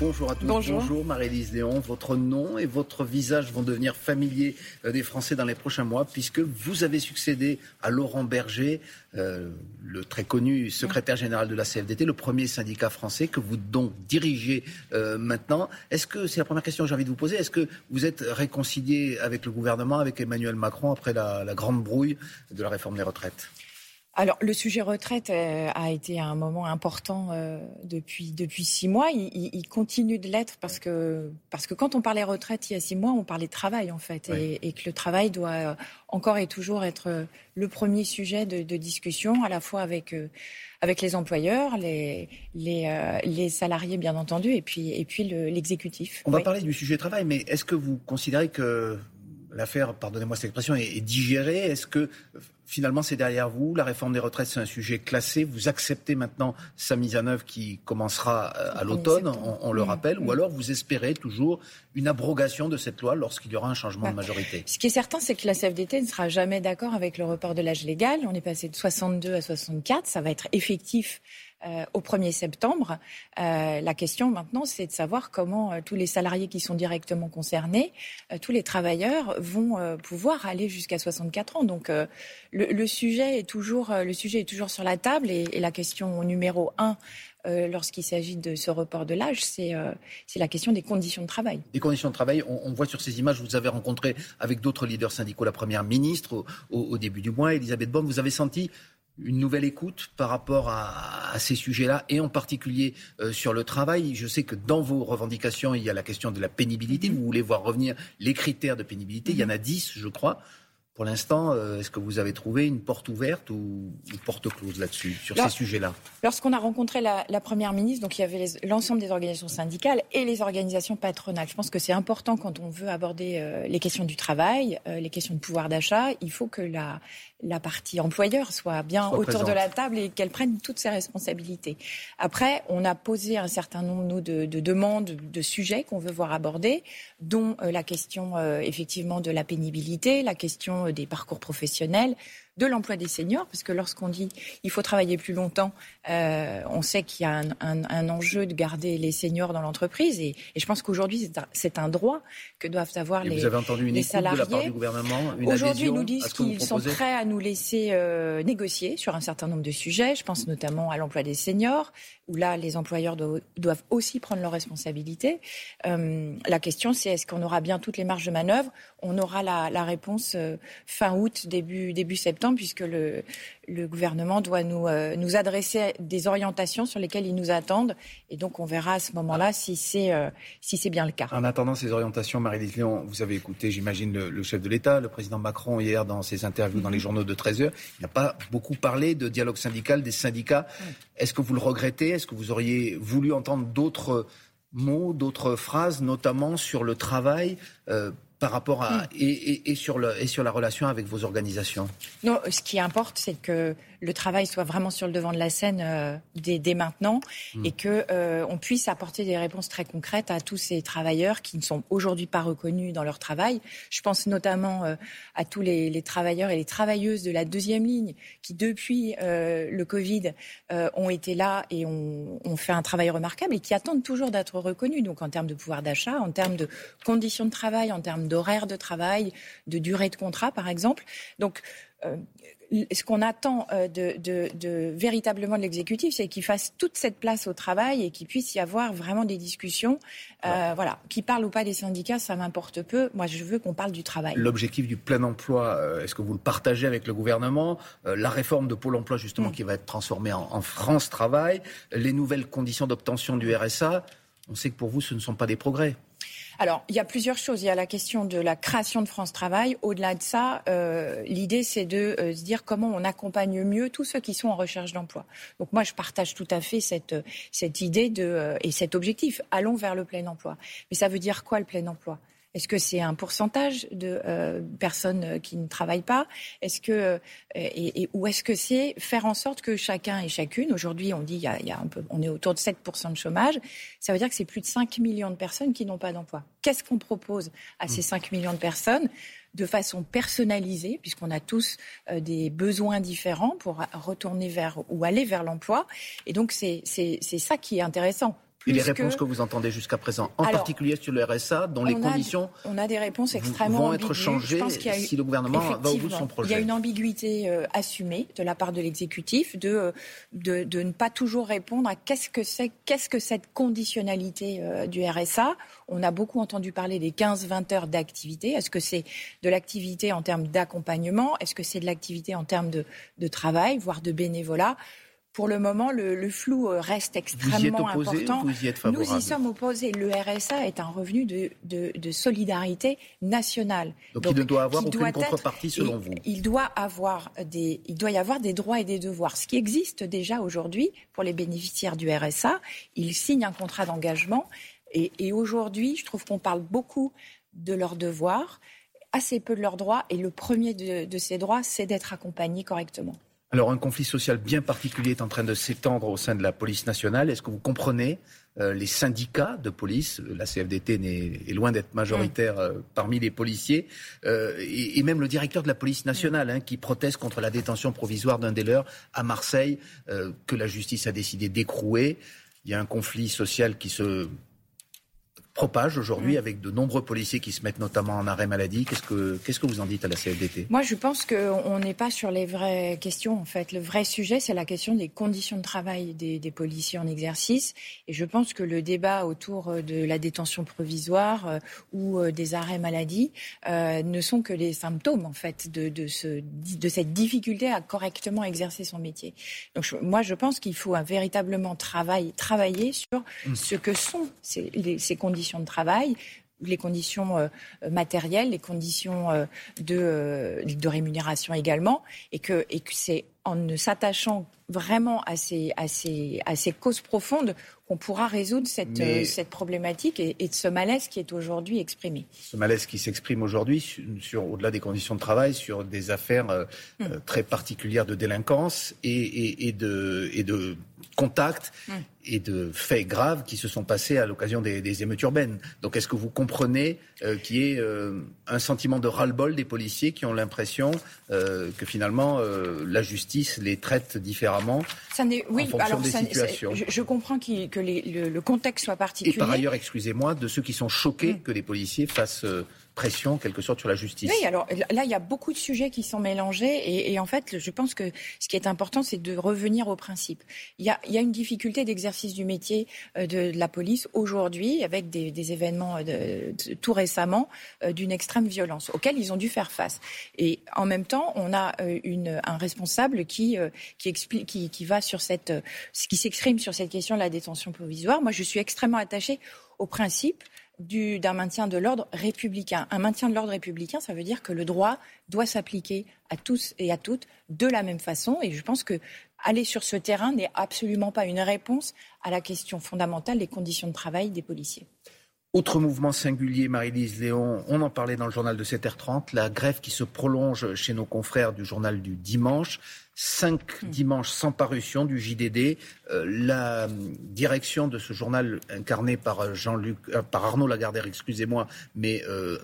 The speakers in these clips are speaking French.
Bonjour à tous. Bonjour, Marie-Lise Léon. Votre nom et votre visage vont devenir familiers euh, des Français dans les prochains mois puisque vous avez succédé à Laurent Berger, euh, le très connu secrétaire général de la CFDT, le premier syndicat français que vous donc dirigez euh, maintenant. Est-ce que, c'est la première question que j'ai envie de vous poser, est-ce que vous êtes réconcilié avec le gouvernement, avec Emmanuel Macron après la, la grande brouille de la réforme des retraites? Alors, le sujet retraite euh, a été un moment important euh, depuis, depuis six mois. Il, il, continue de l'être parce que, parce que quand on parlait retraite il y a six mois, on parlait travail, en fait. Et, et, que le travail doit euh, encore et toujours être le premier sujet de, de discussion, à la fois avec, avec les employeurs, les, les, les, salariés, bien entendu, et puis, et puis l'exécutif. on va parler du sujet travail, mais est-ce que vous considérez que l'affaire, pardonnez-moi cette expression, est, est digérée Est-ce que finalement c'est derrière vous La réforme des retraites, c'est un sujet classé? Vous acceptez maintenant sa mise en œuvre qui commencera euh, à l'automne, on, le rappelle, ou alors vous espérez toujours une abrogation de cette loi lorsqu'il y aura un changement de majorité? Ce qui est certain, c'est que la CFDT ne sera jamais d'accord avec le report de l'âge légal. On est passé de 62 à 64. Ça va être effectif euh, au 1er septembre. Euh, la question maintenant, c'est de savoir comment euh, tous les salariés qui sont directement concernés, tous les travailleurs vont pouvoir aller jusqu'à 64 ans. Donc le, sujet est toujours, le sujet est toujours sur la table et, la question numéro un lorsqu'il s'agit de ce report de l'âge, c'est la question des conditions de travail. Des conditions de travail, on, voit sur ces images, vous avez rencontré avec d'autres leaders syndicaux la Première ministre au, début du mois, Elisabeth Borne, vous avez senti une nouvelle écoute par rapport à, ces sujets-là, et en particulier euh, sur le travail. Je sais que dans vos revendications, il y a la question de la pénibilité. Vous voulez voir revenir les critères de pénibilité. Il y en a dix, je crois. Pour l'instant, euh, est-ce que vous avez trouvé une porte ouverte ou une porte close là-dessus, sur ces sujets-là? Lorsqu'on a rencontré la, Première ministre, donc il y avait l'ensemble des organisations syndicales et les organisations patronales. Je pense que c'est important quand on veut aborder euh, les questions du travail, les questions de pouvoir d'achat. Il faut que la, la partie employeur soit bien autour de la table et qu'elle prenne toutes ses responsabilités. Après, on a posé un certain nombre de, de demandes, de sujets qu'on veut voir abordés, dont euh, la question euh, effectivement de la pénibilité, la question euh, des parcours professionnels, de l'emploi des seniors, parce que lorsqu'on dit il faut travailler plus longtemps, euh, on sait qu'il y a un, enjeu de garder les seniors dans l'entreprise, et, je pense qu'aujourd'hui c'est un, droit que doivent avoir les, vous avez entendu une salariés. De la part du gouvernement Aujourd'hui, ils nous disent qu'ils sont prêts à nous laisser euh, négocier sur un certain nombre de sujets. Je pense notamment à l'emploi des seniors, où là les employeurs doivent aussi prendre leurs responsabilités. Euh, la question, c'est est-ce qu'on aura bien toutes les marges de manœuvre? On aura la, la réponse fin août, début début septembre puisque le, le gouvernement doit nous, euh, nous adresser des orientations sur lesquelles ils nous attendent. Et donc, on verra à ce moment-là si c'est euh, si c'est bien le cas. En attendant ces orientations, Marie-Lise Léon, vous avez écouté, j'imagine, le, chef de l'État, le président Macron, hier, dans ses interviews dans les journaux de 13 heures. Il n'a pas beaucoup parlé de dialogue syndical, des syndicats. Est-ce que vous le regrettez? Est-ce que vous auriez voulu entendre d'autres mots, d'autres phrases, notamment sur le travail euh, par rapport à hmm. et, et, sur le, et sur la relation avec vos organisations Non, ce qui importe, c'est que le travail soit vraiment sur le devant de la scène euh, dès, maintenant hmm. et que euh, on puisse apporter des réponses très concrètes à tous ces travailleurs qui ne sont aujourd'hui pas reconnus dans leur travail. Je pense notamment euh, à tous les, les, travailleurs et les travailleuses de la deuxième ligne qui, depuis le Covid, ont été là et ont, ont, fait un travail remarquable et qui attendent toujours d'être reconnus. Donc en termes de pouvoir d'achat, en termes de conditions de travail, en termes d'horaire de travail, de durée de contrat, par exemple. Donc ce qu'on attend euh, de, véritablement de l'exécutif, c'est qu'il fasse toute cette place au travail et qu'il puisse y avoir vraiment des discussions. Euh, voilà, qui parle ou pas des syndicats, ça m'importe peu. Moi, je veux qu'on parle du travail. L'objectif du plein emploi, euh, est-ce que vous le partagez avec le gouvernement? La réforme de Pôle Emploi, justement, mm. qui va être transformée en France Travail, les nouvelles conditions d'obtention du RSA. On sait que pour vous, ce ne sont pas des progrès. Alors, il y a plusieurs choses. Il y a la question de la création de France Travail. Au-delà de ça, euh, l'idée, c'est de euh, se dire comment on accompagne mieux tous ceux qui sont en recherche d'emploi. Donc moi, je partage tout à fait cette, cette idée de, euh, et cet objectif. Allons vers le plein emploi. Mais ça veut dire quoi le plein emploi? Est-ce que c'est un pourcentage de euh, personnes euh, qui ne travaillent pas? Est-ce que euh, et, ou est-ce que c'est faire en sorte que chacun et chacune Aujourd'hui, on dit il y a, il y a un peu, on est autour de 7% de chômage. Ça veut dire que c'est plus de 5 millions de personnes qui n'ont pas d'emploi. Qu'est-ce qu'on propose à ces 5 millions de personnes de façon personnalisée, puisqu'on a tous des besoins différents pour retourner vers ou aller vers l'emploi? Et donc, c'est ça qui est intéressant et les réponses que... vous entendez jusqu'à présent, en particulier sur le RSA, dont les conditions on a des réponses extrêmement vont être changées si le gouvernement va au bout de son projet. Il y a une ambiguïté euh, assumée de la part de l'exécutif de, euh, de, de, ne pas toujours répondre à qu'est-ce que c'est, qu'est-ce que cette conditionnalité euh, du RSA. On a beaucoup entendu parler des 15-20 heures d'activité. Est-ce que c'est de l'activité en termes d'accompagnement? Est-ce que c'est de l'activité en termes de, de travail, voire de bénévolat? Pour le moment, le, flou euh, reste extrêmement important. Vous y êtes favorable. Nous y sommes opposés. Le RSA est un revenu de, solidarité nationale. Donc, il ne doit avoir aucune contrepartie selon vous? Il doit, avoir des, il doit y avoir des droits et des devoirs. Ce qui existe déjà aujourd'hui pour les bénéficiaires du RSA, ils signent un contrat d'engagement. Et, et aujourd'hui, je trouve qu'on parle beaucoup de leurs devoirs, assez peu de leurs droits. Et le premier de ces droits, c'est d'être accompagné correctement. Alors un conflit social bien particulier est en train de s'étendre au sein de la police nationale. Est-ce que vous comprenez euh, les syndicats de police La CFDT est, loin d'être majoritaire mm. euh, parmi les policiers. Euh, et, même le directeur de la police nationale hein, qui proteste contre la détention provisoire d'un des leurs à Marseille que la justice a décidé d'écrouer. Il y a un conflit social qui se propage aujourd'hui mm. avec de nombreux policiers qui se mettent notamment en arrêt maladie. Qu'est-ce que, qu'est-ce que vous en dites à la CFDT Moi, je pense qu'on n'est pas sur les vraies questions. En fait, le vrai sujet, c'est la question des conditions de travail des, policiers en exercice. Et je pense que le débat autour de la détention provisoire euh, ou euh, des arrêts maladie euh, ne sont que les symptômes, en fait, de, de, ce, de cette difficulté à correctement exercer son métier. Donc, moi, je pense qu'il faut un véritablement travail, travailler sur mm. ce que sont ces, ces conditions de travail, les conditions euh, matérielles, les conditions euh, de, euh, de, rémunération également, et que, et que c'est en ne s'attachant vraiment à ces, à, ces, à ces causes profondes qu'on pourra résoudre cette, cette problématique et, de ce malaise qui est aujourd'hui exprimé. Ce malaise qui s'exprime aujourd'hui, sur, au-delà des conditions de travail, sur des affaires hmm. très particulières de délinquance et, et, de, et de contact hmm et de faits graves qui se sont passés à l'occasion des, émeutes urbaines. Donc est-ce que vous comprenez euh, qu'il y ait euh, un sentiment de ras-le-bol des policiers qui ont l'impression euh, que finalement la justice les traite différemment ça oui, en fonction alors, des situations? je, comprends que le, contexte soit particulier. Et par ailleurs, excusez-moi, de ceux qui sont choqués mm. que les policiers fassent pression, quelque sorte, sur la justice. Oui, alors là, il y a beaucoup de sujets qui sont mélangés. Et, en fait, je pense que ce qui est important, c'est de revenir au principe. Il y a, une difficulté d'exercice du métier euh, de, la police aujourd'hui, avec des, événements euh, tout récemment euh, d'une extrême violence, auxquels ils ont dû faire face. Et en même temps, on a un responsable qui, qui, explique, qui va sur cette, qui s'exprime sur cette question de la détention provisoire. Moi, je suis extrêmement attachée au principe d'un maintien de l'ordre républicain. Un maintien de l'ordre républicain, ça veut dire que le droit doit s'appliquer à tous et à toutes de la même façon. Et je pense que aller sur ce terrain n'est absolument pas une réponse à la question fondamentale des conditions de travail des policiers. Autre mouvement singulier, Marie-Lise Léon, on en parlait dans le journal de 7h30, la grève qui se prolonge chez nos confrères du journal du dimanche. Cinq hmm. dimanches sans parution du JDD. Euh, la direction de ce journal incarné par Jean-Luc, euh, par Arnaud Lagardère, excusez-moi, mais euh,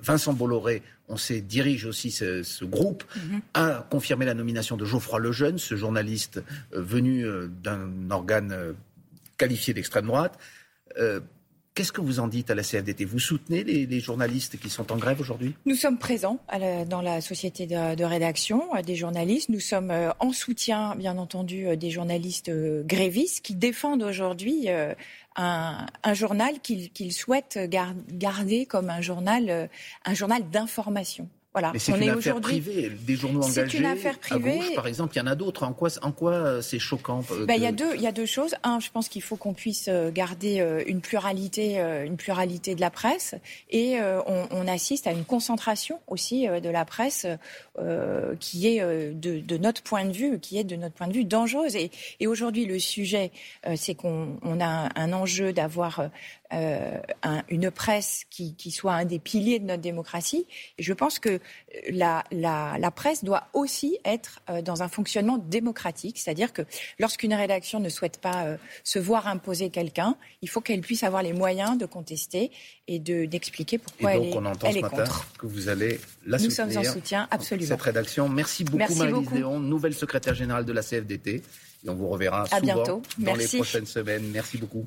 Vincent Bolloré, on sait dirige aussi ce, groupe, hmm. a confirmé la nomination de Geoffroy Lejeune, ce journaliste venu d'un organe qualifié d'extrême droite. Qu'est-ce que vous en dites à la CFDT Vous soutenez les, journalistes qui sont en grève aujourd'hui? Nous sommes présents dans la société de, rédaction euh, des journalistes. Nous sommes euh, en soutien, bien entendu, euh, des journalistes grévistes qui défendent aujourd'hui un, journal qu'ils souhaitent garder comme un journal, un journal d'information. Voilà. Mais c'est une affaire privée. Des journaux engagés une affaire privée. à gauche, par exemple, il y en a d'autres. En quoi, en quoi euh, c'est choquant euh, ben, Il y a deux, y a deux choses. Un, je pense qu'il faut qu'on puisse euh, garder une pluralité, une pluralité de la presse, et on, assiste à une concentration aussi de la presse qui est de, notre point de vue, qui est de notre point de vue dangereuse. Et, aujourd'hui, le sujet, c'est qu'on a un enjeu d'avoir euh, une presse qui, soit un des piliers de notre démocratie. Et je pense que la, la, presse doit aussi être euh, dans un fonctionnement démocratique, c'est-à-dire que lorsqu'une rédaction ne souhaite pas euh, se voir imposer quelqu'un, il faut qu'elle puisse avoir les moyens de contester et d'expliquer pourquoi elle est, on entend ce matin que vous allez la Nous sommes en soutien, absolument. Cette rédaction. Merci beaucoup, Marie-Lise Léon, nouvelle secrétaire générale de la CFDT. Et on vous reverra souvent bientôt. dans les prochaines semaines. Merci beaucoup.